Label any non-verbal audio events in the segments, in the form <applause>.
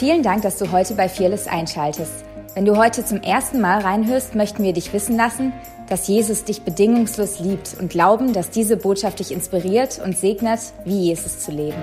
Vielen Dank, dass du heute bei Fearless einschaltest. Wenn du heute zum ersten Mal reinhörst, möchten wir dich wissen lassen, dass Jesus dich bedingungslos liebt und glauben, dass diese Botschaft dich inspiriert und segnet, wie Jesus zu leben.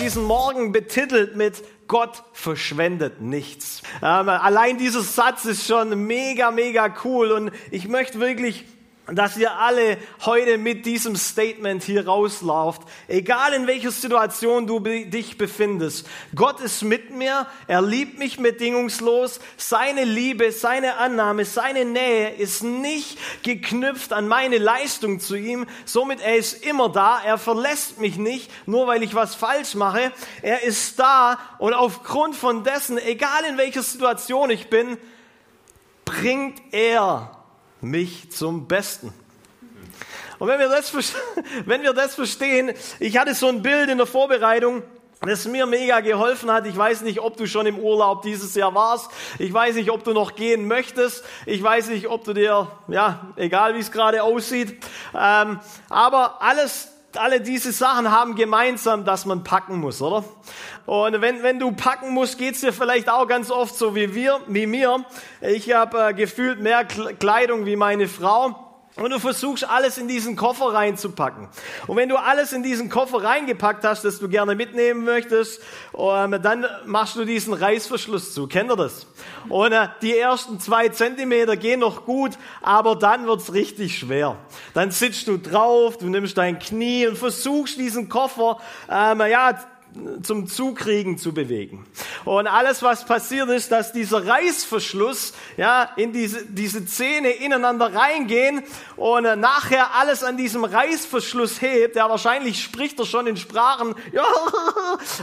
Diesen Morgen betitelt mit Gott verschwendet nichts. Ähm, allein dieser Satz ist schon mega, mega cool und ich möchte wirklich dass ihr alle heute mit diesem Statement hier rauslauft, egal in welcher Situation du dich befindest. Gott ist mit mir, er liebt mich bedingungslos, seine Liebe, seine Annahme, seine Nähe ist nicht geknüpft an meine Leistung zu ihm, somit er ist immer da, er verlässt mich nicht, nur weil ich was falsch mache, er ist da und aufgrund von dessen, egal in welcher Situation ich bin, bringt er mich zum Besten. Und wenn wir, das, <laughs> wenn wir das verstehen, ich hatte so ein Bild in der Vorbereitung, das mir mega geholfen hat. Ich weiß nicht, ob du schon im Urlaub dieses Jahr warst. Ich weiß nicht, ob du noch gehen möchtest. Ich weiß nicht, ob du dir, ja, egal wie es gerade aussieht. Ähm, aber alles alle diese Sachen haben gemeinsam, dass man packen muss, oder? Und wenn, wenn du packen musst, geht's dir vielleicht auch ganz oft so wie wir, wie mir. Ich habe äh, gefühlt mehr Kleidung wie meine Frau. Und du versuchst alles in diesen Koffer reinzupacken. Und wenn du alles in diesen Koffer reingepackt hast, das du gerne mitnehmen möchtest, ähm, dann machst du diesen Reißverschluss zu. Kennt ihr das? Und äh, die ersten zwei Zentimeter gehen noch gut, aber dann wird's richtig schwer. Dann sitzt du drauf, du nimmst dein Knie und versuchst diesen Koffer ähm, ja, zum Zukriegen zu bewegen. Und alles, was passiert ist, dass dieser Reißverschluss ja, in diese, diese Zähne ineinander reingehen und äh, nachher alles an diesem Reißverschluss hebt. Ja, wahrscheinlich spricht er schon in Sprachen, <laughs> ja,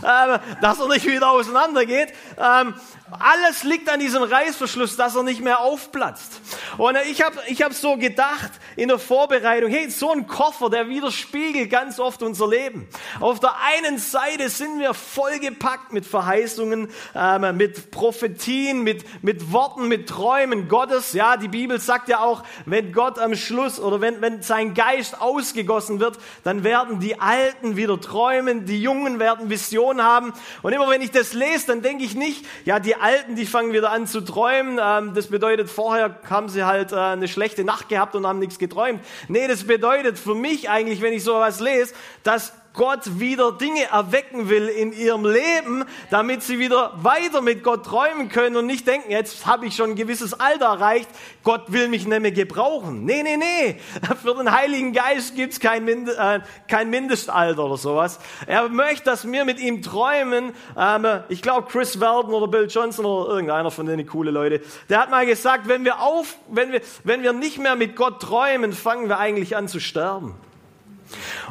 <laughs> äh, dass er nicht wieder auseinandergeht. Ähm, alles liegt an diesem Reißverschluss, dass er nicht mehr aufplatzt. Und ich habe ich hab so gedacht in der Vorbereitung, hey, so ein Koffer, der widerspiegelt ganz oft unser Leben. Auf der einen Seite sind wir vollgepackt mit Verheißungen, ähm, mit Prophetien, mit, mit Worten, mit Träumen Gottes. Ja, die Bibel sagt ja auch, wenn Gott am Schluss oder wenn, wenn sein Geist ausgegossen wird, dann werden die Alten wieder träumen, die Jungen werden Visionen haben. Und immer wenn ich das lese, dann denke ich nicht, ja, die Alten, die fangen wieder an zu träumen. Ähm, das bedeutet, vorher haben sie halt äh, eine schlechte Nacht gehabt und haben nichts geträumt. Nee, das bedeutet für mich eigentlich, wenn ich sowas lese, dass Gott wieder Dinge erwecken will in ihrem Leben, damit sie wieder weiter mit Gott träumen können und nicht denken, jetzt habe ich schon ein gewisses Alter erreicht, Gott will mich mehr gebrauchen. Nee, nee, nee. <laughs> Für den Heiligen Geist gibt's kein, Mind äh, kein Mindestalter oder sowas. Er möchte, dass wir mit ihm träumen. Ähm, ich glaube, Chris Weldon oder Bill Johnson oder irgendeiner von denen coole Leute, der hat mal gesagt, wenn wir auf, wenn wir, wenn wir nicht mehr mit Gott träumen, fangen wir eigentlich an zu sterben.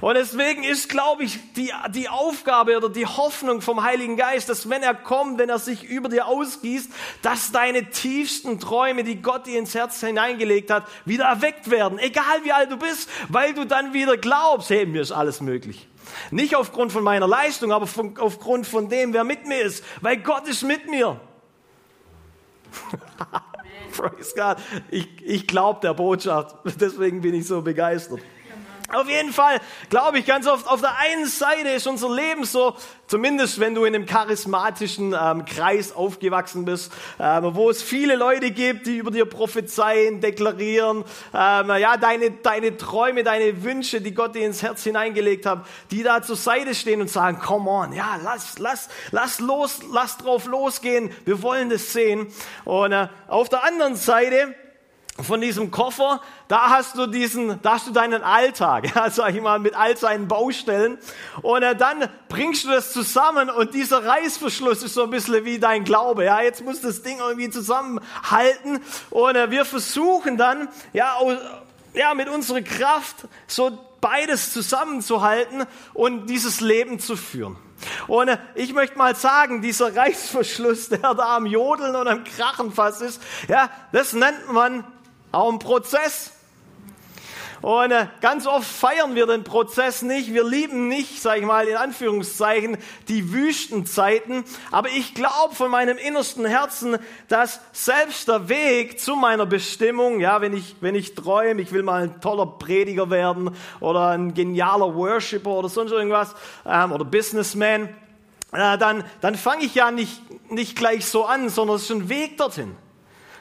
Und deswegen ist, glaube ich, die, die Aufgabe oder die Hoffnung vom Heiligen Geist, dass wenn er kommt, wenn er sich über dir ausgießt, dass deine tiefsten Träume, die Gott dir ins Herz hineingelegt hat, wieder erweckt werden. Egal wie alt du bist, weil du dann wieder glaubst, hey, mir ist alles möglich. Nicht aufgrund von meiner Leistung, aber von, aufgrund von dem, wer mit mir ist, weil Gott ist mit mir. <laughs> Praise God. Ich, ich glaube der Botschaft, deswegen bin ich so begeistert. Auf jeden Fall glaube ich ganz oft, auf der einen Seite ist unser Leben so, zumindest wenn du in einem charismatischen ähm, Kreis aufgewachsen bist, ähm, wo es viele Leute gibt, die über dir prophezeien, deklarieren, ähm, ja, deine, deine Träume, deine Wünsche, die Gott dir ins Herz hineingelegt hat, die da zur Seite stehen und sagen, come on, ja, lass, lass, lass los, lass drauf losgehen, wir wollen das sehen. Und äh, auf der anderen Seite, von diesem Koffer, da hast du diesen, da hast du deinen Alltag, <laughs> ja, sag ich mal, mit all seinen Baustellen. Und äh, dann bringst du das zusammen und dieser Reißverschluss ist so ein bisschen wie dein Glaube, ja. Jetzt muss das Ding irgendwie zusammenhalten und äh, wir versuchen dann, ja, ja, mit unserer Kraft so beides zusammenzuhalten und dieses Leben zu führen. Und äh, ich möchte mal sagen, dieser Reißverschluss, <laughs> der da am Jodeln und am Krachen fast ist, ja, das nennt man auch ein Prozess. Und äh, ganz oft feiern wir den Prozess nicht. Wir lieben nicht, sage ich mal in Anführungszeichen, die Wüstenzeiten. Aber ich glaube von meinem innersten Herzen, dass selbst der Weg zu meiner Bestimmung, ja, wenn ich, wenn ich träume, ich will mal ein toller Prediger werden oder ein genialer Worshipper oder sonst irgendwas ähm, oder Businessman, äh, dann, dann fange ich ja nicht, nicht gleich so an, sondern es ist ein Weg dorthin.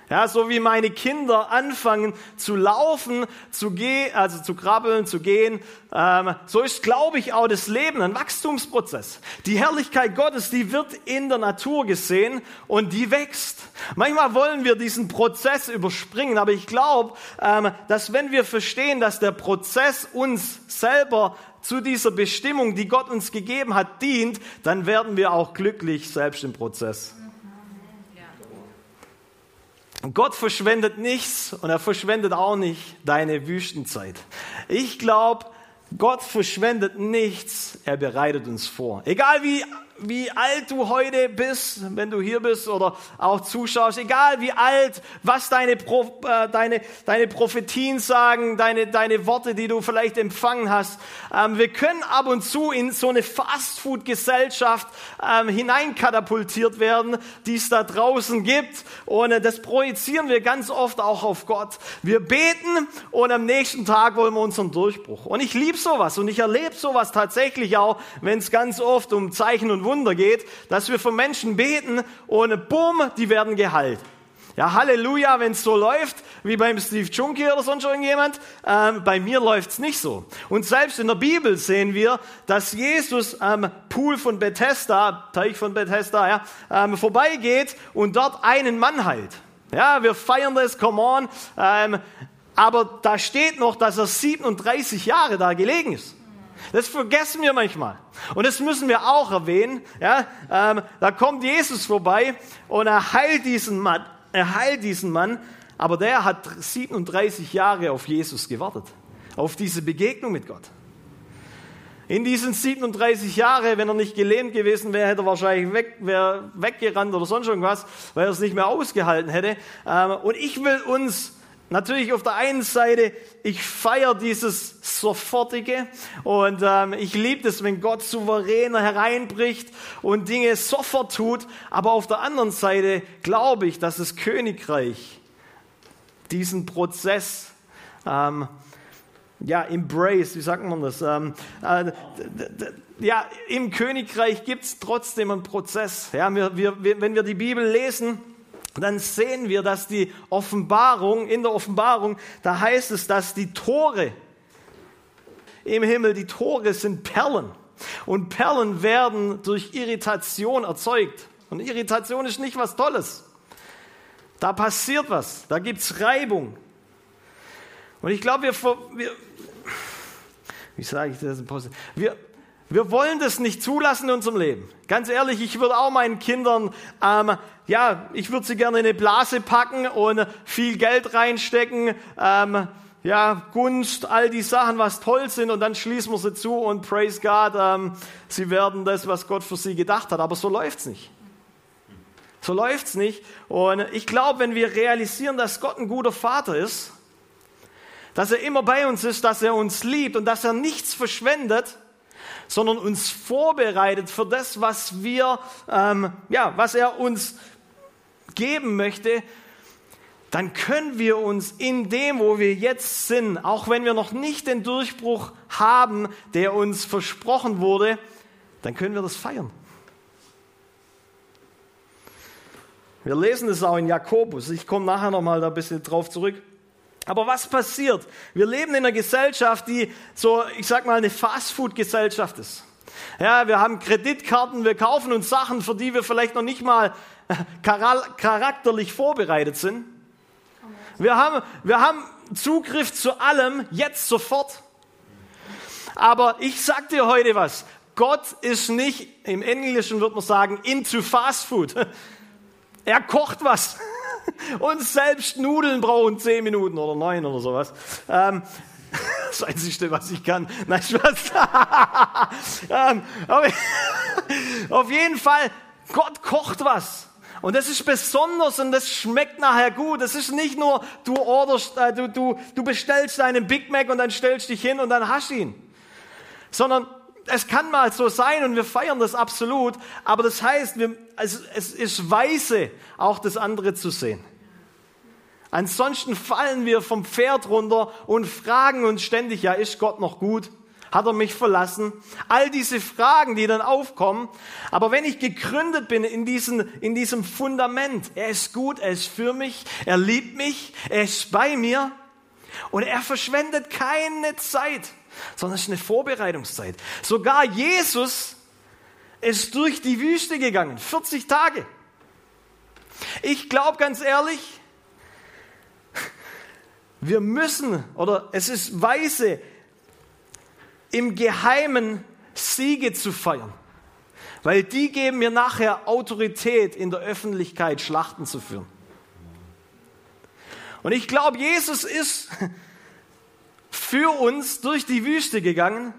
Ja, so wie meine Kinder anfangen zu laufen, zu gehen, also zu krabbeln, zu gehen, ähm, so ist, glaube ich, auch das Leben ein Wachstumsprozess. Die Herrlichkeit Gottes, die wird in der Natur gesehen und die wächst. Manchmal wollen wir diesen Prozess überspringen, aber ich glaube, ähm, dass wenn wir verstehen, dass der Prozess uns selber zu dieser Bestimmung, die Gott uns gegeben hat, dient, dann werden wir auch glücklich selbst im Prozess. Gott verschwendet nichts und er verschwendet auch nicht deine Wüstenzeit. Ich glaube, Gott verschwendet nichts, er bereitet uns vor. Egal wie wie alt du heute bist, wenn du hier bist oder auch zuschaust, egal wie alt, was deine, Pro, äh, deine, deine Prophetien sagen, deine, deine Worte, die du vielleicht empfangen hast. Ähm, wir können ab und zu in so eine Fastfood-Gesellschaft ähm, hineinkatapultiert werden, die es da draußen gibt. Und äh, das projizieren wir ganz oft auch auf Gott. Wir beten und am nächsten Tag wollen wir unseren Durchbruch. Und ich liebe sowas und ich erlebe sowas tatsächlich auch, wenn es ganz oft um Zeichen und Wunder geht, dass wir für Menschen beten und bumm, die werden geheilt. Ja, Halleluja, wenn es so läuft, wie beim Steve Junkie oder sonst irgendjemand. Ähm, bei mir läuft es nicht so. Und selbst in der Bibel sehen wir, dass Jesus am Pool von Bethesda, Teich von Bethesda, ja, ähm, vorbeigeht und dort einen Mann heilt. Ja, wir feiern das, come on. Ähm, aber da steht noch, dass er 37 Jahre da gelegen ist. Das vergessen wir manchmal. Und das müssen wir auch erwähnen. Ja? Ähm, da kommt Jesus vorbei und er heilt diesen Mann. Er heilt diesen Mann, aber der hat 37 Jahre auf Jesus gewartet. Auf diese Begegnung mit Gott. In diesen 37 Jahren, wenn er nicht gelähmt gewesen wäre, hätte er wahrscheinlich weg, weggerannt oder sonst irgendwas, weil er es nicht mehr ausgehalten hätte. Ähm, und ich will uns Natürlich auf der einen Seite, ich feiere dieses Sofortige und ähm, ich liebe es, wenn Gott souveräner hereinbricht und Dinge sofort tut. Aber auf der anderen Seite glaube ich, dass das Königreich diesen Prozess ähm, ja, embrace, wie sagt man das? Ähm, äh, ja, im Königreich gibt es trotzdem einen Prozess. Ja, wir, wir, wenn wir die Bibel lesen, dann sehen wir, dass die Offenbarung, in der Offenbarung, da heißt es, dass die Tore im Himmel, die Tore sind Perlen. Und Perlen werden durch Irritation erzeugt. Und Irritation ist nicht was Tolles. Da passiert was, da gibt es Reibung. Und ich glaube, wir, wir, wie sage ich das? Wir, wir wollen das nicht zulassen in unserem Leben. Ganz ehrlich, ich würde auch meinen Kindern, ähm, ja, ich würde sie gerne in eine Blase packen und viel Geld reinstecken, ähm, ja, Gunst, all die Sachen, was toll sind, und dann schließen wir sie zu und praise God, ähm, sie werden das, was Gott für sie gedacht hat. Aber so läuft's nicht. So läuft's nicht. Und ich glaube, wenn wir realisieren, dass Gott ein guter Vater ist, dass er immer bei uns ist, dass er uns liebt und dass er nichts verschwendet, sondern uns vorbereitet für das, was wir, ähm, ja, was er uns geben möchte, dann können wir uns in dem, wo wir jetzt sind, auch wenn wir noch nicht den Durchbruch haben, der uns versprochen wurde, dann können wir das feiern. Wir lesen es auch in Jakobus. Ich komme nachher noch mal da ein bisschen drauf zurück. Aber was passiert? Wir leben in einer Gesellschaft, die so, ich sag mal, eine Fastfood-Gesellschaft ist. Ja, wir haben Kreditkarten, wir kaufen uns Sachen, für die wir vielleicht noch nicht mal charakterlich vorbereitet sind. Wir haben, wir haben Zugriff zu allem, jetzt sofort. Aber ich sag dir heute was. Gott ist nicht, im Englischen würde man sagen, into Fast Food. <laughs> Er kocht was. <laughs> Und selbst Nudeln brauchen zehn Minuten oder neun oder sowas. Ähm, <laughs> das Einzige, was ich kann. Nein, Spaß. <laughs> ähm, auf jeden Fall, Gott kocht was. Und das ist besonders und das schmeckt nachher gut. Das ist nicht nur, du orderst, äh, du, du, du bestellst deinen Big Mac und dann stellst dich hin und dann hast ihn. Sondern es kann mal so sein und wir feiern das absolut, aber das heißt, wir, es, es ist weise, auch das andere zu sehen. Ansonsten fallen wir vom Pferd runter und fragen uns ständig, ja, ist Gott noch gut? Hat er mich verlassen? All diese Fragen, die dann aufkommen. Aber wenn ich gegründet bin in, diesen, in diesem Fundament, er ist gut, er ist für mich, er liebt mich, er ist bei mir und er verschwendet keine Zeit, sondern es ist eine Vorbereitungszeit. Sogar Jesus ist durch die Wüste gegangen, 40 Tage. Ich glaube ganz ehrlich, wir müssen, oder es ist weise, im Geheimen Siege zu feiern. Weil die geben mir nachher Autorität, in der Öffentlichkeit Schlachten zu führen. Und ich glaube, Jesus ist für uns durch die Wüste gegangen,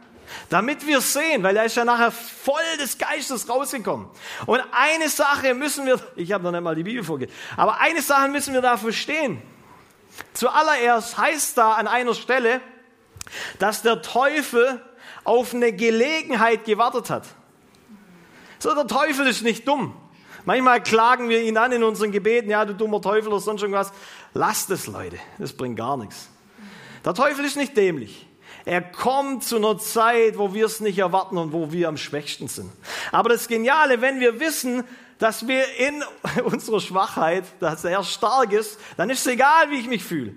damit wir sehen, weil er ist ja nachher voll des Geistes rausgekommen. Und eine Sache müssen wir, ich habe noch nicht mal die Bibel vorgelesen, aber eine Sache müssen wir da verstehen. Zuallererst heißt da an einer Stelle, dass der Teufel auf eine Gelegenheit gewartet hat. So, der Teufel ist nicht dumm. Manchmal klagen wir ihn an in unseren Gebeten, ja, du dummer Teufel oder sonst irgendwas. Lasst es, Leute, das bringt gar nichts. Der Teufel ist nicht dämlich. Er kommt zu einer Zeit, wo wir es nicht erwarten und wo wir am schwächsten sind. Aber das Geniale, wenn wir wissen, dass wir in <laughs> unserer Schwachheit, dass er stark ist, dann ist es egal, wie ich mich fühle.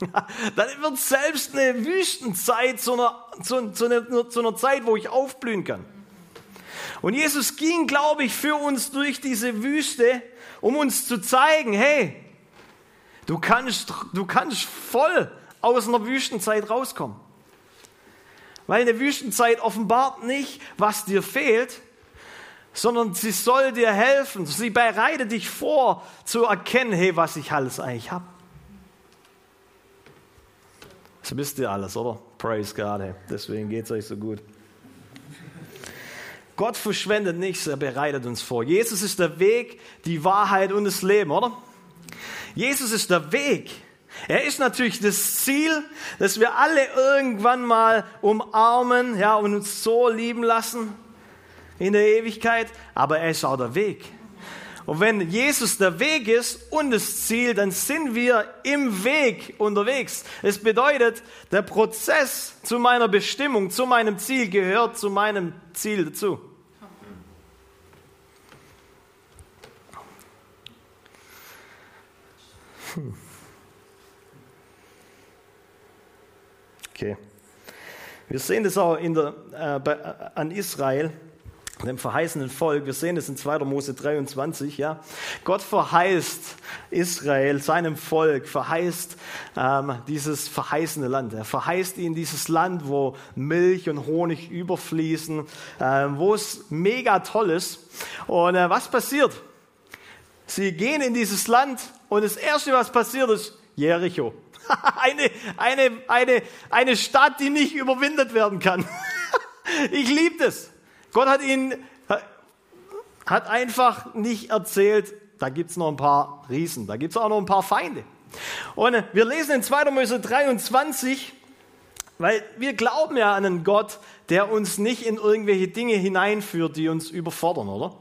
<laughs> dann wird selbst eine Wüstenzeit zu einer, zu, zu, einer, zu einer Zeit, wo ich aufblühen kann. Und Jesus ging, glaube ich, für uns durch diese Wüste, um uns zu zeigen, hey, du kannst, du kannst voll aus einer Wüstenzeit rauskommen. Weil eine Wüstenzeit offenbart nicht, was dir fehlt, sondern sie soll dir helfen. Sie bereitet dich vor, zu erkennen, hey, was ich alles eigentlich habe. Das wisst ihr alles, oder? Praise God. Hey. Deswegen geht es euch so gut. Gott verschwendet nichts, er bereitet uns vor. Jesus ist der Weg, die Wahrheit und das Leben, oder? Jesus ist der Weg. Er ist natürlich das Ziel, dass wir alle irgendwann mal umarmen, ja, und uns so lieben lassen in der Ewigkeit, aber er ist auch der Weg. Und wenn Jesus der Weg ist und das Ziel, dann sind wir im Weg unterwegs. Es bedeutet, der Prozess zu meiner Bestimmung, zu meinem Ziel gehört zu meinem Ziel dazu. Okay. Wir sehen das auch der, äh, bei, äh, an Israel dem verheißenen Volk. Wir sehen es in 2. Mose 23, ja. Gott verheißt Israel, seinem Volk, verheißt ähm, dieses verheißene Land. Er verheißt ihnen dieses Land, wo Milch und Honig überfließen, ähm, wo es mega toll ist. Und äh, was passiert? Sie gehen in dieses Land und das Erste, was passiert, ist Jericho. <laughs> eine, eine, eine, eine Stadt, die nicht überwindet werden kann. <laughs> ich liebe das. Gott hat ihnen hat einfach nicht erzählt, da gibt es noch ein paar Riesen, da gibt es auch noch ein paar Feinde. Und wir lesen in 2. Mose 23, weil wir glauben ja an einen Gott, der uns nicht in irgendwelche Dinge hineinführt, die uns überfordern, oder?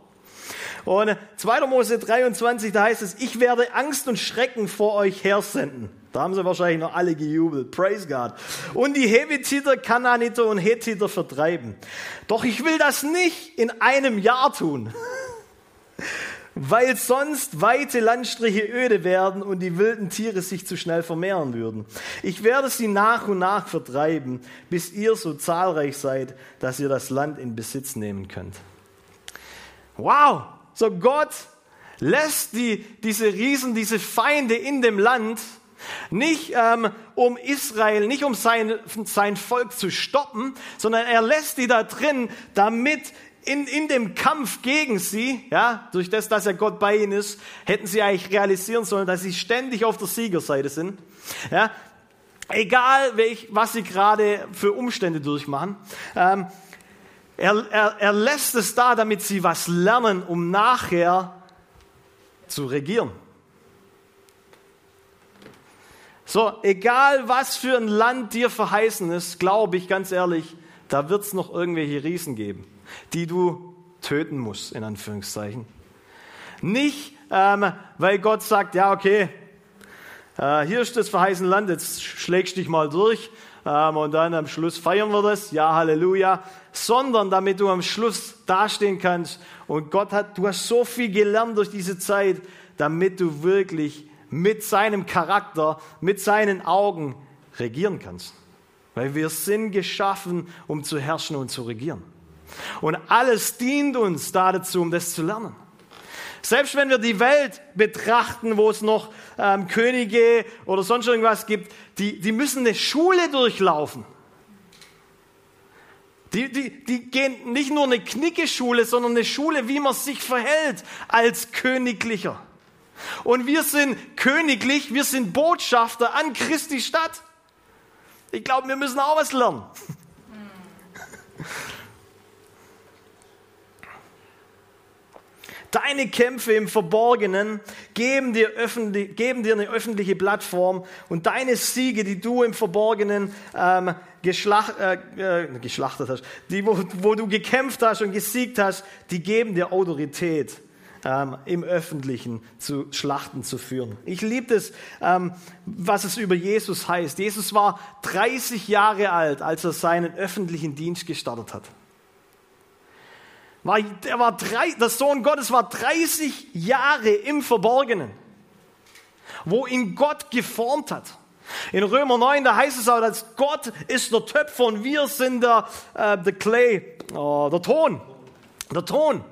Und 2. Mose 23, da heißt es, ich werde Angst und Schrecken vor euch hersenden. Da haben sie wahrscheinlich noch alle gejubelt. Praise God. Und die Hevititer, Kananiter und Hethiter vertreiben. Doch ich will das nicht in einem Jahr tun. <laughs> weil sonst weite Landstriche öde werden und die wilden Tiere sich zu schnell vermehren würden. Ich werde sie nach und nach vertreiben, bis ihr so zahlreich seid, dass ihr das Land in Besitz nehmen könnt. Wow, so Gott lässt die, diese Riesen, diese Feinde in dem Land, nicht ähm, um Israel, nicht um sein, sein Volk zu stoppen, sondern er lässt die da drin, damit in, in dem Kampf gegen sie, ja, durch das, dass er Gott bei ihnen ist, hätten sie eigentlich realisieren sollen, dass sie ständig auf der Siegerseite sind. Ja, egal welch, was sie gerade für Umstände durchmachen. Ähm, er, er, er lässt es da, damit sie was lernen, um nachher zu regieren. So, egal was für ein Land dir verheißen ist, glaube ich ganz ehrlich, da wird es noch irgendwelche Riesen geben, die du töten musst, in Anführungszeichen. Nicht, ähm, weil Gott sagt, ja, okay, äh, hier ist das verheißene Land, jetzt schlägst dich mal durch ähm, und dann am Schluss feiern wir das, ja, Halleluja, sondern damit du am Schluss dastehen kannst und Gott hat, du hast so viel gelernt durch diese Zeit, damit du wirklich mit seinem Charakter, mit seinen Augen regieren kannst. Weil wir sind geschaffen, um zu herrschen und zu regieren. Und alles dient uns da dazu, um das zu lernen. Selbst wenn wir die Welt betrachten, wo es noch ähm, Könige oder sonst irgendwas gibt, die, die müssen eine Schule durchlaufen. Die, die, die gehen nicht nur eine Knickeschule, sondern eine Schule, wie man sich verhält als Königlicher. Und wir sind königlich, wir sind Botschafter an Christi Stadt. Ich glaube, wir müssen auch was lernen. <laughs> Deine Kämpfe im Verborgenen geben dir, geben dir, eine öffentliche Plattform und deine Siege, die du im Verborgenen ähm, geschlacht, äh, äh, geschlachtet hast, die, wo, wo du gekämpft hast und gesiegt hast, die geben dir Autorität ähm, im Öffentlichen zu Schlachten zu führen. Ich liebe es, ähm, was es über Jesus heißt. Jesus war 30 Jahre alt, als er seinen öffentlichen Dienst gestartet hat. War, er war drei, der Sohn Gottes war 30 Jahre im Verborgenen, wo ihn Gott geformt hat. In Römer 9, da heißt es auch, dass Gott ist der Töpfer und wir sind der, äh, der Clay, oh, der Ton. Der Ton.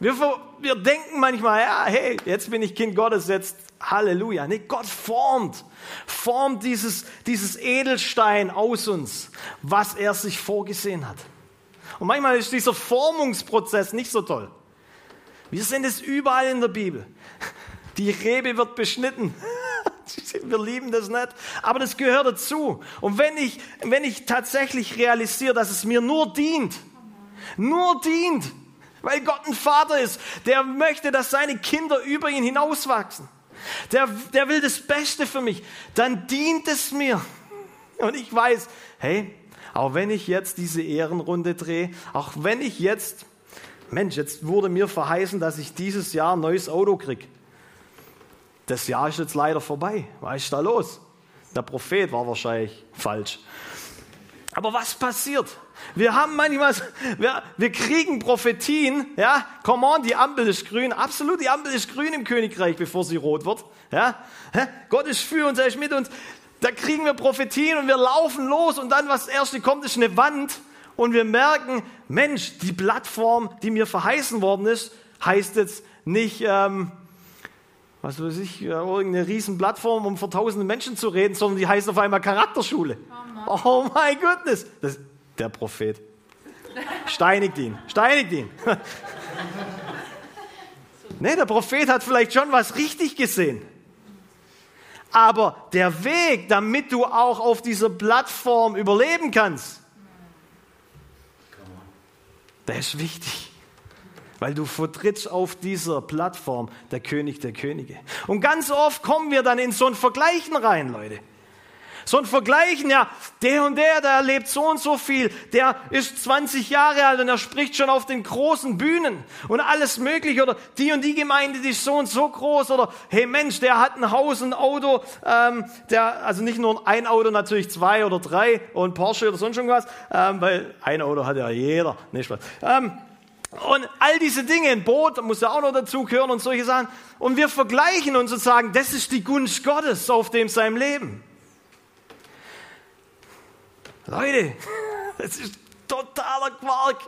Wir, wir denken manchmal, ja, hey, jetzt bin ich Kind Gottes, jetzt Halleluja. Nee, Gott formt, formt dieses, dieses Edelstein aus uns, was er sich vorgesehen hat. Und manchmal ist dieser Formungsprozess nicht so toll. Wir sehen es überall in der Bibel. Die Rebe wird beschnitten. <laughs> Wir lieben das nicht, aber das gehört dazu. Und wenn ich, wenn ich tatsächlich realisiere, dass es mir nur dient, nur dient, weil Gott ein Vater ist, der möchte, dass seine Kinder über ihn hinauswachsen. Der, der will das Beste für mich. Dann dient es mir. Und ich weiß, hey, auch wenn ich jetzt diese Ehrenrunde drehe, auch wenn ich jetzt, Mensch, jetzt wurde mir verheißen, dass ich dieses Jahr ein neues Auto kriege. Das Jahr ist jetzt leider vorbei. Was ist da los? Der Prophet war wahrscheinlich falsch. Aber was passiert? Wir haben manchmal, wir, wir kriegen Prophetien, ja, come on, die Ampel ist grün, absolut, die Ampel ist grün im Königreich, bevor sie rot wird, ja. Gott ist für uns, er ist mit uns. Da kriegen wir Prophetien und wir laufen los und dann, was das erste kommt, ist eine Wand und wir merken, Mensch, die Plattform, die mir verheißen worden ist, heißt jetzt nicht, ähm, was weiß ich, irgendeine riesen Plattform, um vor tausenden Menschen zu reden, sondern die heißt auf einmal Charakterschule. Oh, oh my goodness. Das, der Prophet. Steinigt ihn, steinigt ihn. <laughs> nee, der Prophet hat vielleicht schon was richtig gesehen. Aber der Weg, damit du auch auf dieser Plattform überleben kannst, der ist wichtig. Weil du vertrittst auf dieser Plattform der König der Könige. Und ganz oft kommen wir dann in so ein Vergleichen rein, Leute. So ein Vergleichen, ja, der und der, der erlebt so und so viel, der ist 20 Jahre alt und er spricht schon auf den großen Bühnen. Und alles mögliche. Oder die und die Gemeinde, die ist so und so groß. Oder hey Mensch, der hat ein Haus, ein Auto, ähm, der, also nicht nur ein Auto, natürlich zwei oder drei und Porsche oder sonst irgendwas, ähm, weil ein Auto hat ja jeder, nicht was. Ähm, und all diese Dinge, ein Boot muss ja auch noch dazu gehören und solche Sachen. Und wir vergleichen uns und sagen, das ist die Gunst Gottes auf dem seinem Leben. Leute, <laughs> das ist totaler Quark.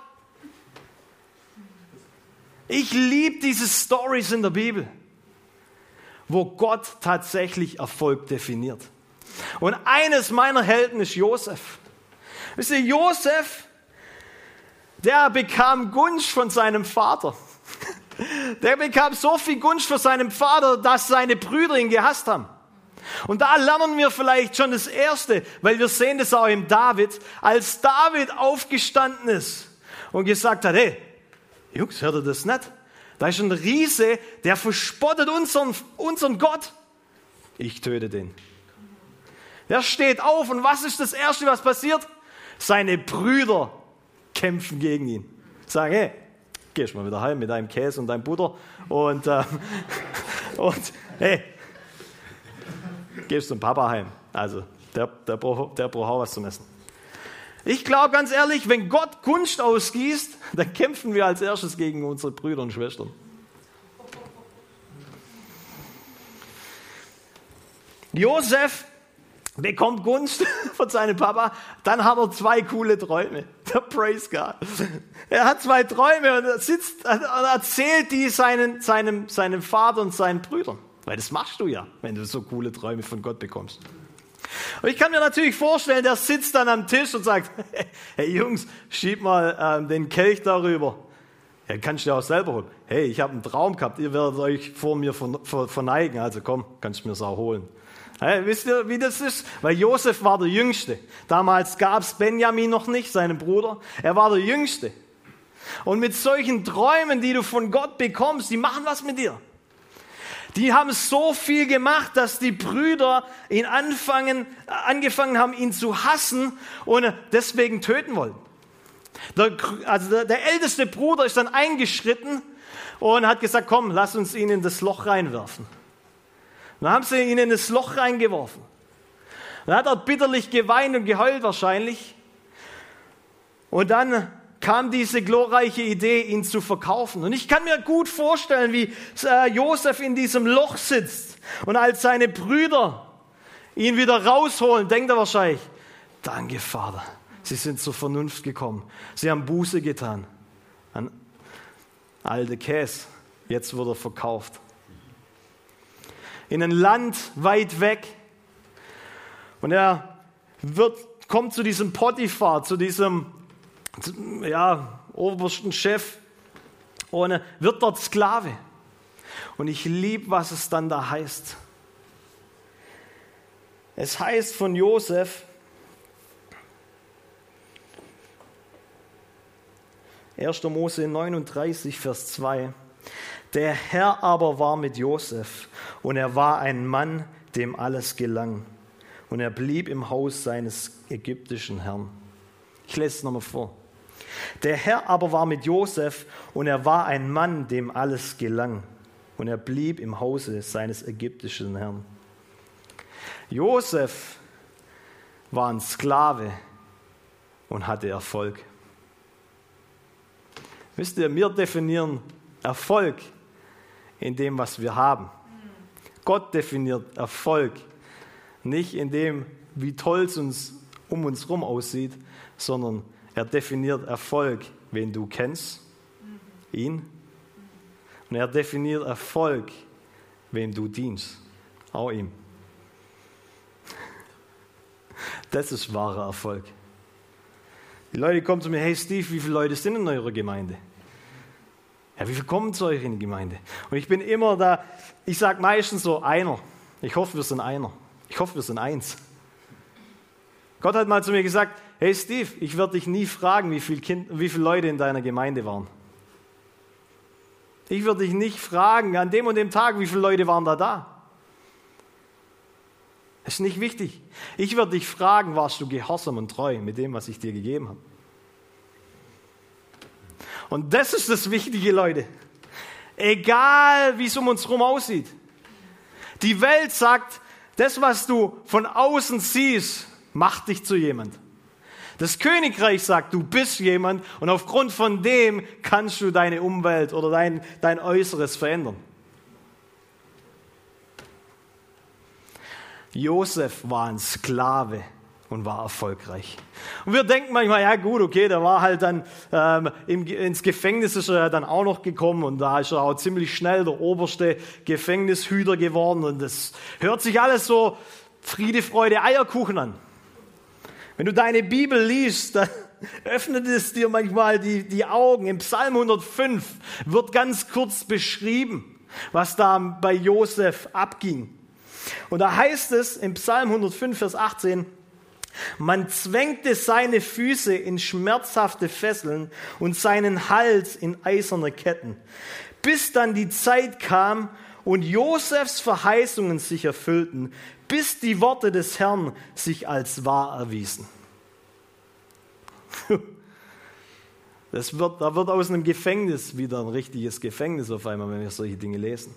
Ich liebe diese Stories in der Bibel, wo Gott tatsächlich Erfolg definiert. Und eines meiner Helden ist Josef. Wisst ihr, Josef, der bekam Gunst von seinem Vater. Der bekam so viel Gunst von seinem Vater, dass seine Brüder ihn gehasst haben. Und da lernen wir vielleicht schon das Erste, weil wir sehen das auch im David, als David aufgestanden ist und gesagt hat, hey, Jungs, hört ihr das nicht? Da ist ein Riese, der verspottet unseren, unseren Gott. Ich töte den. Der steht auf und was ist das Erste, was passiert? Seine Brüder kämpfen gegen ihn. Sagen, hey, gehst mal wieder heim mit deinem Käse und deinem Butter und, äh, <laughs> und hey, gehst zum Papa heim. Also, der, der, braucht, der braucht auch was zum Essen. Ich glaube ganz ehrlich, wenn Gott Gunst ausgießt, dann kämpfen wir als erstes gegen unsere Brüder und Schwestern. Josef bekommt Gunst <laughs> von seinem Papa, dann hat er zwei coole Träume. <laughs> Der Praise God. Er hat zwei Träume und er sitzt und erzählt die seinen, seinem, seinem Vater und seinen Brüdern. Weil das machst du ja, wenn du so coole Träume von Gott bekommst. Und ich kann mir natürlich vorstellen, der sitzt dann am Tisch und sagt, <laughs> hey Jungs, schieb mal ähm, den Kelch darüber. Ja, kannst du dir auch selber holen. Hey, ich habe einen Traum gehabt, ihr werdet euch vor mir verneigen, also komm, kannst du mir es auch holen. Hey, wisst ihr, wie das ist? Weil Josef war der Jüngste. Damals gab es Benjamin noch nicht, seinen Bruder. Er war der Jüngste. Und mit solchen Träumen, die du von Gott bekommst, die machen was mit dir. Die haben so viel gemacht, dass die Brüder ihn anfangen, angefangen haben, ihn zu hassen und deswegen töten wollten. Der, also der, der älteste Bruder ist dann eingeschritten und hat gesagt, komm, lass uns ihn in das Loch reinwerfen. Dann haben sie ihn in das Loch reingeworfen. Dann hat er bitterlich geweint und geheult wahrscheinlich. Und dann kam diese glorreiche Idee, ihn zu verkaufen. Und ich kann mir gut vorstellen, wie äh, Josef in diesem Loch sitzt und als seine Brüder ihn wieder rausholen, denkt er wahrscheinlich, danke Vater, Sie sind zur Vernunft gekommen. Sie haben Buße getan. Ein alter Käse, jetzt wird er verkauft. In ein Land weit weg. Und er wird, kommt zu diesem Potiphar, zu diesem ja, obersten Chef und wird dort Sklave. Und ich liebe, was es dann da heißt. Es heißt von Josef, 1. Mose 39, Vers 2. Der Herr aber war mit Josef und er war ein Mann, dem alles gelang. Und er blieb im Haus seines ägyptischen Herrn. Ich lese es nochmal vor. Der Herr aber war mit Josef und er war ein Mann, dem alles gelang. Und er blieb im Hause seines ägyptischen Herrn. Josef war ein Sklave und hatte Erfolg. Wisst ihr, wir definieren Erfolg in dem, was wir haben. Gott definiert Erfolg nicht in dem, wie toll es uns um uns herum aussieht, sondern er definiert Erfolg, wen du kennst, ihn. Und er definiert Erfolg, wem du dienst, auch ihm. Das ist wahrer Erfolg. Die Leute kommen zu mir, hey Steve, wie viele Leute sind in eurer Gemeinde? Ja, wie viele kommen zu euch in die Gemeinde? Und ich bin immer da, ich sage meistens so einer. Ich hoffe, wir sind einer. Ich hoffe, wir sind eins. Gott hat mal zu mir gesagt, hey Steve, ich werde dich nie fragen, wie, viel kind, wie viele Leute in deiner Gemeinde waren. Ich würde dich nicht fragen, an dem und dem Tag, wie viele Leute waren da da. Das ist nicht wichtig. Ich würde dich fragen, warst du gehorsam und treu mit dem, was ich dir gegeben habe? Und das ist das Wichtige, Leute. Egal, wie es um uns herum aussieht. Die Welt sagt, das, was du von außen siehst, macht dich zu jemand. Das Königreich sagt, du bist jemand und aufgrund von dem kannst du deine Umwelt oder dein, dein Äußeres verändern. Josef war ein Sklave und war erfolgreich. Und wir denken manchmal, ja gut, okay, der war halt dann ähm, im, ins Gefängnis ist er dann auch noch gekommen und da ist er auch ziemlich schnell der oberste Gefängnishüter geworden und das hört sich alles so Friede, Freude, Eierkuchen an. Wenn du deine Bibel liest, dann <laughs> öffnet es dir manchmal die, die Augen. Im Psalm 105 wird ganz kurz beschrieben, was da bei Josef abging. Und da heißt es im Psalm 105, Vers 18, Man zwängte seine Füße in schmerzhafte Fesseln und seinen Hals in eiserne Ketten, bis dann die Zeit kam und Josefs Verheißungen sich erfüllten, bis die Worte des Herrn sich als wahr erwiesen. <laughs> Das wird, da wird aus einem Gefängnis wieder ein richtiges Gefängnis auf einmal, wenn wir solche Dinge lesen.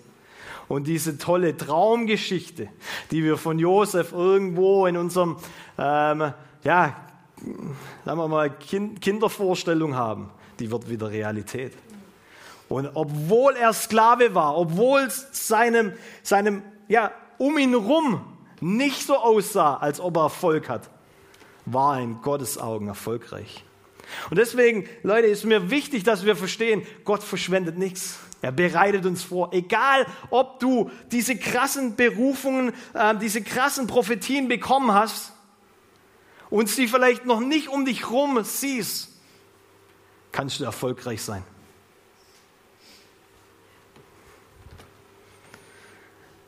Und diese tolle Traumgeschichte, die wir von Josef irgendwo in unserem, ähm, ja, sagen wir mal, kind, Kindervorstellung haben, die wird wieder Realität. Und obwohl er Sklave war, obwohl seinem, seinem, ja, um ihn rum nicht so aussah, als ob er Erfolg hat, war er in Gottes Augen erfolgreich. Und deswegen, Leute, ist mir wichtig, dass wir verstehen, Gott verschwendet nichts. Er bereitet uns vor. Egal, ob du diese krassen Berufungen, äh, diese krassen Prophetien bekommen hast und sie vielleicht noch nicht um dich rum siehst, kannst du erfolgreich sein.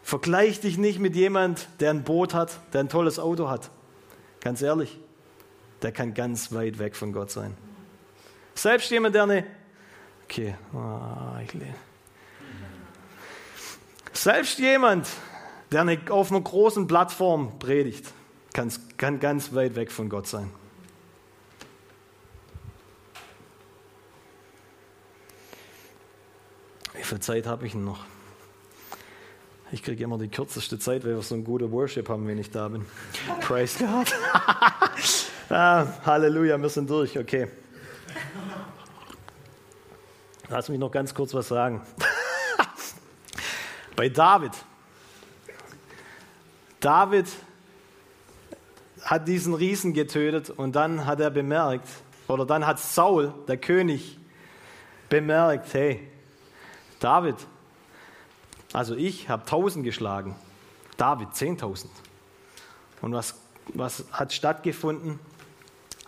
Vergleich dich nicht mit jemand, der ein Boot hat, der ein tolles Auto hat. Ganz ehrlich, der kann ganz weit weg von Gott sein. Selbst jemand, der eine. Okay, oh, ich selbst jemand, der eine, auf einer großen Plattform predigt, kann, kann ganz weit weg von Gott sein. Wie viel Zeit habe ich denn noch? Ich kriege immer die kürzeste Zeit, weil wir so einen guten Worship haben, wenn ich da bin. <laughs> Praise God. <laughs> ah, Halleluja, wir sind durch. Okay. Lass mich noch ganz kurz was sagen. <laughs> Bei David. David hat diesen Riesen getötet und dann hat er bemerkt, oder dann hat Saul, der König, bemerkt, hey, David, also ich habe tausend geschlagen, David zehntausend. Und was, was hat stattgefunden?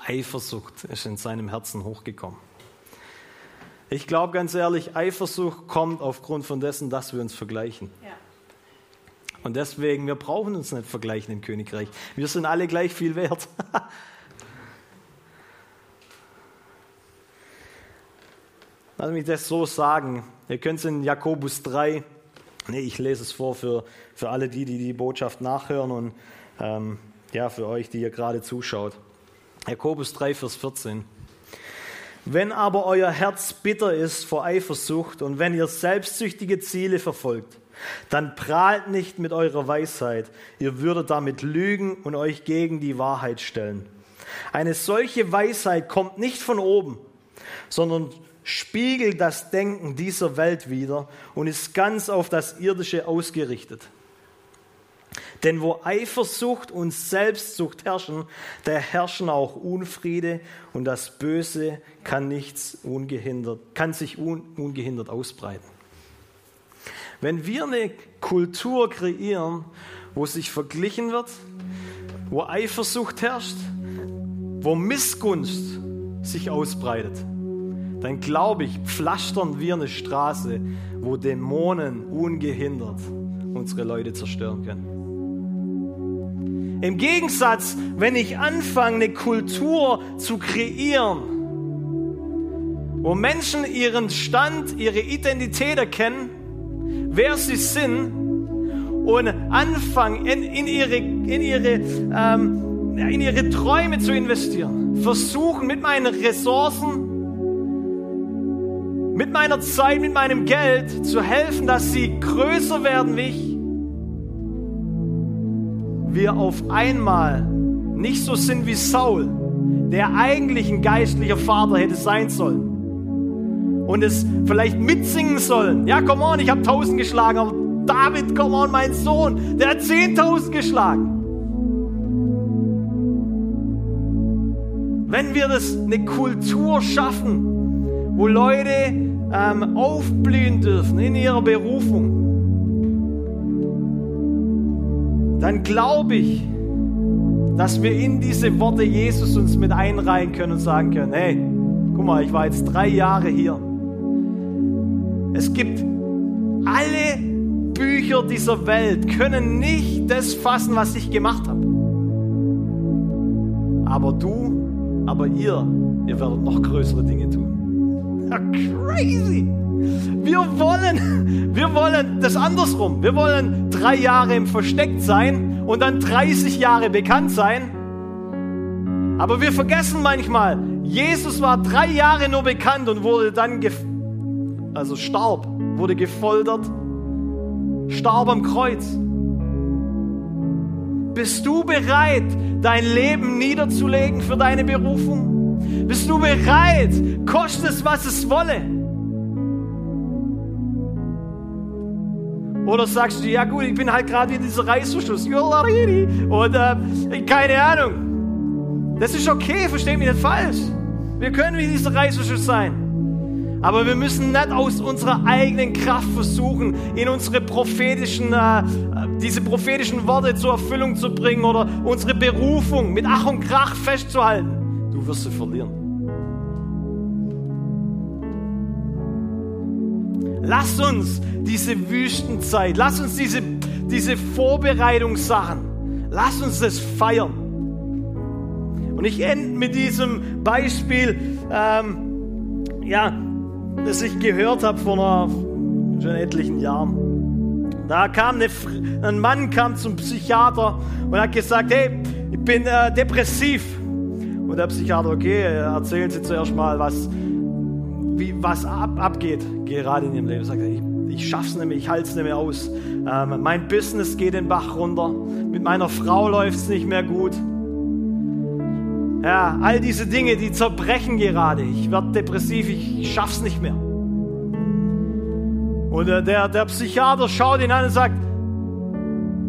Eifersucht ist in seinem Herzen hochgekommen. Ich glaube ganz ehrlich, Eifersucht kommt aufgrund von dessen, dass wir uns vergleichen. Ja. Und deswegen, wir brauchen uns nicht vergleichen im Königreich. Wir sind alle gleich viel wert. <laughs> Lass mich das so sagen. Ihr könnt es in Jakobus 3, nee, ich lese es vor für, für alle die, die die Botschaft nachhören und ähm, ja, für euch, die ihr gerade zuschaut. Jakobus 3, Vers 14. Wenn aber euer Herz bitter ist vor Eifersucht und wenn ihr selbstsüchtige Ziele verfolgt, dann prahlt nicht mit eurer Weisheit, ihr würdet damit lügen und euch gegen die Wahrheit stellen. Eine solche Weisheit kommt nicht von oben, sondern spiegelt das Denken dieser Welt wider und ist ganz auf das Irdische ausgerichtet. Denn wo Eifersucht und Selbstsucht herrschen, da herrschen auch Unfriede und das Böse kann, nichts ungehindert, kann sich un, ungehindert ausbreiten. Wenn wir eine Kultur kreieren, wo sich verglichen wird, wo Eifersucht herrscht, wo Missgunst sich ausbreitet, dann glaube ich, pflastern wir eine Straße, wo Dämonen ungehindert unsere Leute zerstören können. Im Gegensatz, wenn ich anfange, eine Kultur zu kreieren, wo Menschen ihren Stand, ihre Identität erkennen, wer sie sind und anfangen, in, in ihre, in, ihre, ähm, in ihre Träume zu investieren, versuchen mit meinen Ressourcen, mit meiner Zeit, mit meinem Geld zu helfen, dass sie größer werden wie ich, wir auf einmal nicht so sind wie Saul, der eigentlich ein geistlicher Vater hätte sein sollen. Und es vielleicht mitsingen sollen. Ja, come on, ich habe tausend geschlagen, aber David, come on, mein Sohn, der hat zehntausend geschlagen. Wenn wir das eine Kultur schaffen, wo Leute ähm, aufblühen dürfen in ihrer Berufung, dann glaube ich, dass wir in diese Worte Jesus uns mit einreihen können und sagen können, hey, guck mal, ich war jetzt drei Jahre hier. Es gibt alle Bücher dieser Welt können nicht das fassen, was ich gemacht habe. aber du, aber ihr, ihr werdet noch größere Dinge tun. <laughs> Crazy! Wir wollen, wir wollen das andersrum. Wir wollen drei Jahre im Versteckt sein und dann 30 Jahre bekannt sein. Aber wir vergessen manchmal, Jesus war drei Jahre nur bekannt und wurde dann, also starb, wurde gefoltert, starb am Kreuz. Bist du bereit, dein Leben niederzulegen für deine Berufung? Bist du bereit, kostet es, was es wolle? Oder sagst du, ja gut, ich bin halt gerade in dieser Reißverschluss. Und äh, keine Ahnung. Das ist okay, versteh mich nicht falsch. Wir können wie dieser Reißverschluss sein. Aber wir müssen nicht aus unserer eigenen Kraft versuchen, in unsere prophetischen, äh, diese prophetischen Worte zur Erfüllung zu bringen oder unsere Berufung mit Ach und Krach festzuhalten. Du wirst sie verlieren. Lass uns diese Wüstenzeit, lass uns diese, diese Vorbereitungssachen, lass uns das feiern. Und ich ende mit diesem Beispiel, ähm, ja, das ich gehört habe vor einer, schon etlichen Jahren. Da kam eine, ein Mann kam zum Psychiater und hat gesagt, hey, ich bin äh, depressiv. Und der Psychiater, okay, erzählen Sie zuerst mal, was, wie, was ab, abgeht gerade in ihrem Leben. Sagt, ich, ich schaff's nicht mehr, ich halte es nicht mehr aus. Ähm, mein Business geht den Bach runter. Mit meiner Frau läuft es nicht mehr gut. Ja, all diese Dinge, die zerbrechen gerade. Ich werde depressiv, ich, ich schaff's nicht mehr. Und äh, der, der Psychiater schaut ihn an und sagt,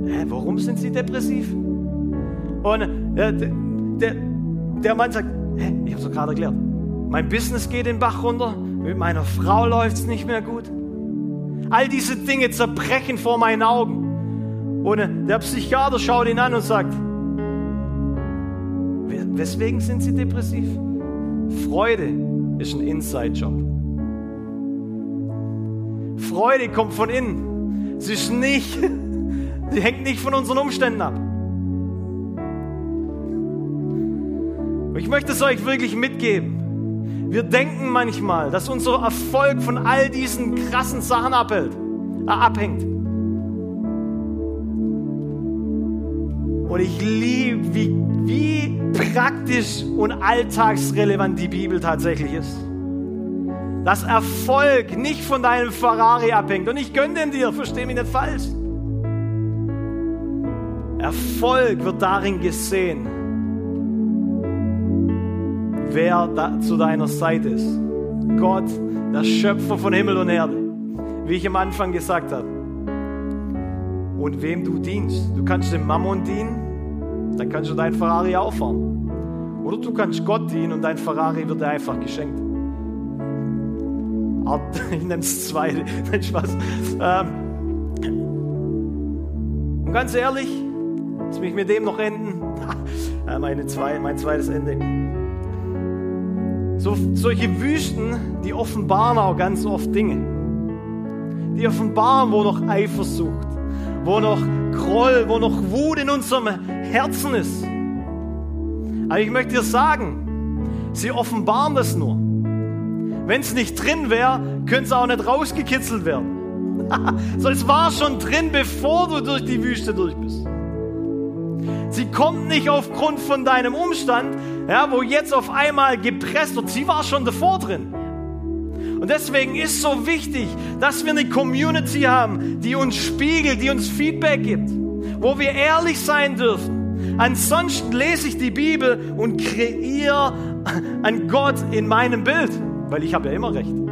Hä, warum sind Sie depressiv? Und äh, der, der Mann sagt, Hä, ich habe es gerade erklärt. Mein Business geht den Bach runter, mit meiner Frau läuft es nicht mehr gut. All diese Dinge zerbrechen vor meinen Augen. Und der Psychiater schaut ihn an und sagt, weswegen sind Sie depressiv? Freude ist ein Inside-Job. Freude kommt von innen. Sie ist nicht, <laughs> sie hängt nicht von unseren Umständen ab. Ich möchte es euch wirklich mitgeben. Wir denken manchmal, dass unser Erfolg von all diesen krassen Sachen abhält, äh, abhängt. Und ich liebe, wie, wie praktisch und alltagsrelevant die Bibel tatsächlich ist. Dass Erfolg nicht von deinem Ferrari abhängt. Und ich gönne den dir, versteh mich nicht falsch. Erfolg wird darin gesehen, wer da zu deiner Seite ist. Gott, der Schöpfer von Himmel und Erde, wie ich am Anfang gesagt habe. Und wem du dienst. Du kannst dem Mammon dienen, dann kannst du dein Ferrari auffahren. Oder du kannst Gott dienen und dein Ferrari wird dir einfach geschenkt. <laughs> Ich nenne es zwei, <laughs> nein Spaß. Ähm, und ganz ehrlich, lass mich mit dem noch enden. <laughs> Meine zwei, mein zweites Ende. So, solche Wüsten, die offenbaren auch ganz oft Dinge. Die offenbaren, wo noch Eifersucht, wo noch Groll, wo noch Wut in unserem Herzen ist. Aber ich möchte dir sagen, sie offenbaren das nur. Wenn es nicht drin wäre, könnte es auch nicht rausgekitzelt werden. <laughs> so, es war schon drin, bevor du durch die Wüste durch bist. Sie kommt nicht aufgrund von deinem Umstand, ja, wo jetzt auf einmal gepresst wird. Sie war schon davor drin. Und deswegen ist so wichtig, dass wir eine Community haben, die uns spiegelt, die uns Feedback gibt, wo wir ehrlich sein dürfen. Ansonsten lese ich die Bibel und kreiere einen Gott in meinem Bild, weil ich habe ja immer recht.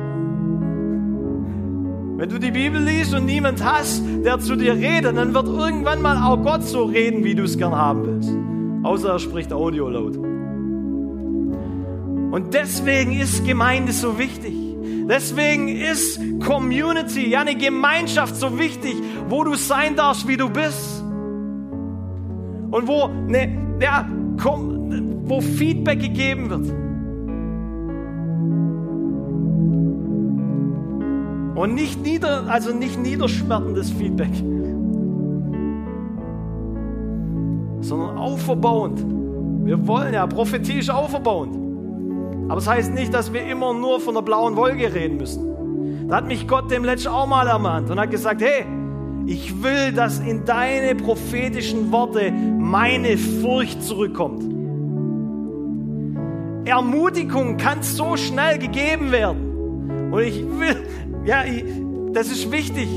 Wenn du die Bibel liest und niemand hast, der zu dir redet, dann wird irgendwann mal auch Gott so reden, wie du es gern haben willst. Außer er spricht Audio laut. Und deswegen ist Gemeinde so wichtig. Deswegen ist Community, ja eine Gemeinschaft so wichtig, wo du sein darfst, wie du bist. Und wo, ne, ja, komm, wo Feedback gegeben wird. Und nicht, nieder, also nicht niederschmettendes Feedback, sondern auferbauend. Wir wollen ja prophetisch auferbauend. Aber das heißt nicht, dass wir immer nur von der blauen Wolke reden müssen. Da hat mich Gott dem letzten auch mal ermahnt und hat gesagt, hey, ich will, dass in deine prophetischen Worte meine Furcht zurückkommt. Ermutigung kann so schnell gegeben werden. Und ich will, ja, ich, das ist wichtig.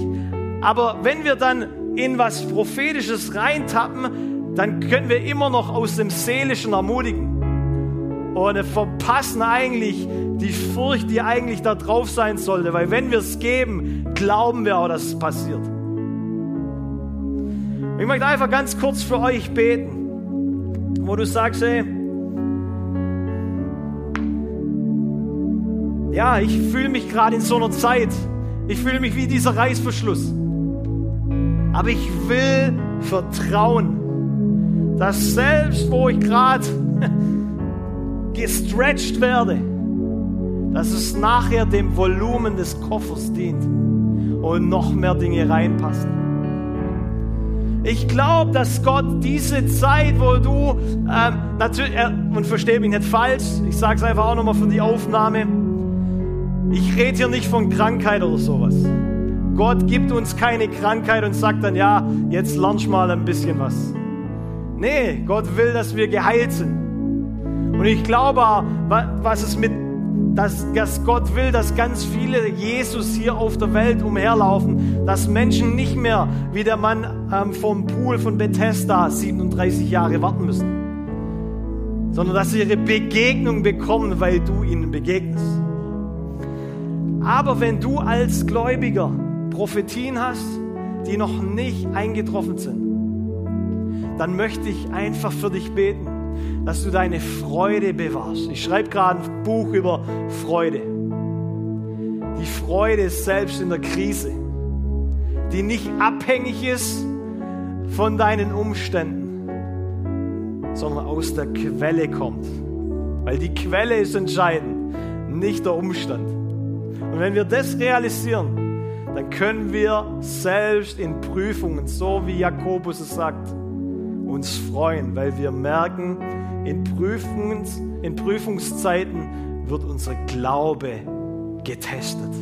Aber wenn wir dann in was Prophetisches reintappen, dann können wir immer noch aus dem Seelischen ermutigen. Und verpassen eigentlich die Furcht, die eigentlich da drauf sein sollte. Weil wenn wir es geben, glauben wir auch, dass es passiert. Ich möchte einfach ganz kurz für euch beten, wo du sagst, hey, ja, ich fühle mich gerade in so einer Zeit. Ich fühle mich wie dieser Reißverschluss. Aber ich will vertrauen, dass selbst wo ich gerade <laughs> gestretched werde, dass es nachher dem Volumen des Koffers dient und noch mehr Dinge reinpassen. Ich glaube, dass Gott diese Zeit, wo du, ähm, natürlich, äh, und verstehe mich nicht falsch, ich sage es einfach auch nochmal für die Aufnahme, ich rede hier nicht von Krankheit oder sowas. Gott gibt uns keine Krankheit und sagt dann, ja, jetzt lernst mal ein bisschen was. Nee, Gott will, dass wir geheilt sind. Und ich glaube, was es mit dass, dass Gott will, dass ganz viele Jesus hier auf der Welt umherlaufen, dass Menschen nicht mehr wie der Mann ähm, vom Pool von Bethesda 37 Jahre warten müssen, sondern dass sie ihre Begegnung bekommen, weil du ihnen begegnest. Aber wenn du als Gläubiger Prophetien hast, die noch nicht eingetroffen sind, dann möchte ich einfach für dich beten dass du deine Freude bewahrst. Ich schreibe gerade ein Buch über Freude. Die Freude selbst in der Krise, die nicht abhängig ist von deinen Umständen, sondern aus der Quelle kommt. Weil die Quelle ist entscheidend, nicht der Umstand. Und wenn wir das realisieren, dann können wir selbst in Prüfungen, so wie Jakobus es sagt, uns freuen, weil wir merken, in, Prüfungs, in Prüfungszeiten wird unser Glaube getestet. <laughs>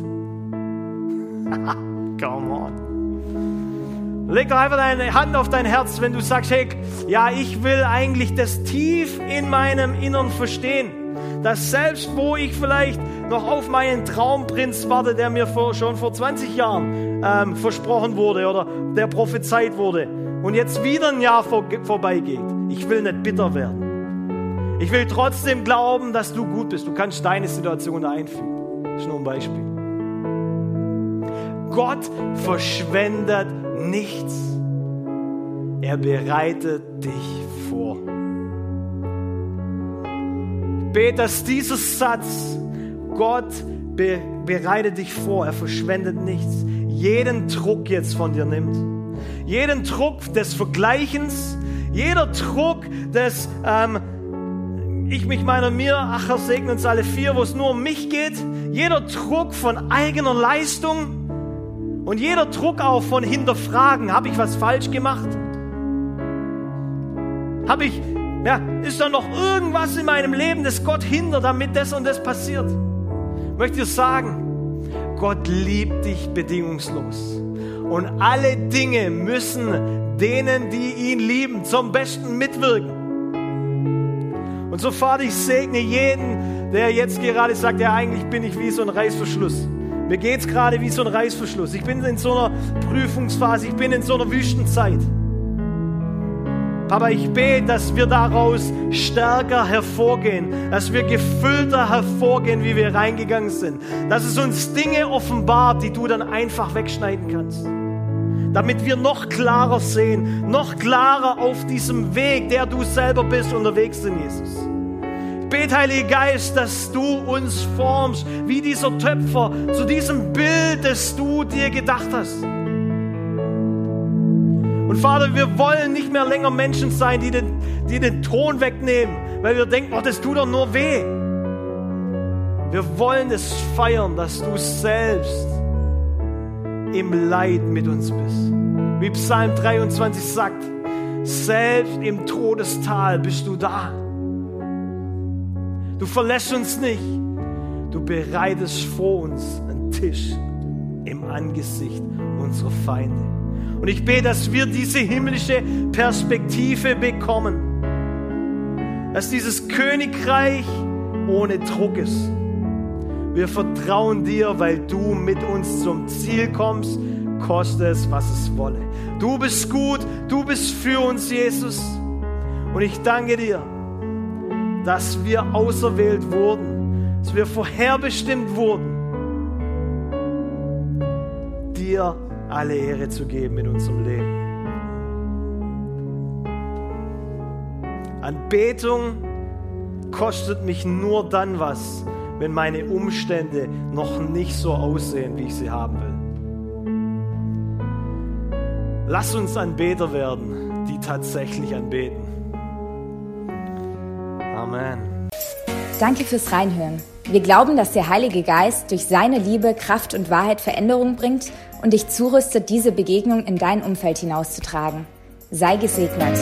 Come on. Leg doch einfach deine Hand auf dein Herz, wenn du sagst, hey, ja, ich will eigentlich das tief in meinem Innern verstehen. Dass selbst wo ich vielleicht noch auf meinen Traumprinz warte, der mir vor, schon vor 20 Jahren ähm, versprochen wurde oder der prophezeit wurde und jetzt wieder ein Jahr vor, vorbeigeht, ich will nicht bitter werden. Ich will trotzdem glauben, dass du gut bist. Du kannst deine Situation einfügen. Das ist nur ein Beispiel. Gott verschwendet nichts. Er bereitet dich vor. Bete, dass dieser Satz, Gott be bereitet dich vor, er verschwendet nichts, jeden Druck jetzt von dir nimmt. Jeden Druck des Vergleichens, jeder Druck des ähm, ich mich meiner mir, ach, segne uns alle vier, wo es nur um mich geht. Jeder Druck von eigener Leistung und jeder Druck auch von Hinterfragen. Habe ich was falsch gemacht? Habe ich, ja, ist da noch irgendwas in meinem Leben, das Gott hindert, damit das und das passiert? Ich möchte dir sagen, Gott liebt dich bedingungslos. Und alle Dinge müssen denen, die ihn lieben, zum Besten mitwirken. Und so, Vater, ich segne jeden, der jetzt gerade sagt, ja, eigentlich bin ich wie so ein Reißverschluss. Mir geht es gerade wie so ein Reißverschluss. Ich bin in so einer Prüfungsphase, ich bin in so einer Wüstenzeit. Papa, ich bete, dass wir daraus stärker hervorgehen, dass wir gefüllter hervorgehen, wie wir reingegangen sind. Dass es uns Dinge offenbart, die du dann einfach wegschneiden kannst damit wir noch klarer sehen, noch klarer auf diesem Weg, der du selber bist, unterwegs sind, Jesus. Ich bete, Heiliger Geist, dass du uns formst, wie dieser Töpfer, zu diesem Bild, das du dir gedacht hast. Und Vater, wir wollen nicht mehr länger Menschen sein, die den, die den Ton wegnehmen, weil wir denken, oh, das tut doch nur weh. Wir wollen es feiern, dass du selbst im Leid mit uns bist. Wie Psalm 23 sagt, selbst im Todestal bist du da. Du verlässt uns nicht. Du bereitest vor uns einen Tisch im Angesicht unserer Feinde. Und ich bete, dass wir diese himmlische Perspektive bekommen. Dass dieses Königreich ohne Druck ist. Wir vertrauen dir, weil du mit uns zum Ziel kommst, koste es, was es wolle. Du bist gut, du bist für uns, Jesus. Und ich danke dir, dass wir auserwählt wurden, dass wir vorherbestimmt wurden, dir alle Ehre zu geben in unserem Leben. Anbetung kostet mich nur dann was, wenn meine Umstände noch nicht so aussehen, wie ich sie haben will. Lass uns Anbeter werden, die tatsächlich anbeten. Amen. Danke fürs Reinhören. Wir glauben, dass der Heilige Geist durch seine Liebe, Kraft und Wahrheit Veränderung bringt und dich zurüstet, diese Begegnung in dein Umfeld hinauszutragen. Sei gesegnet.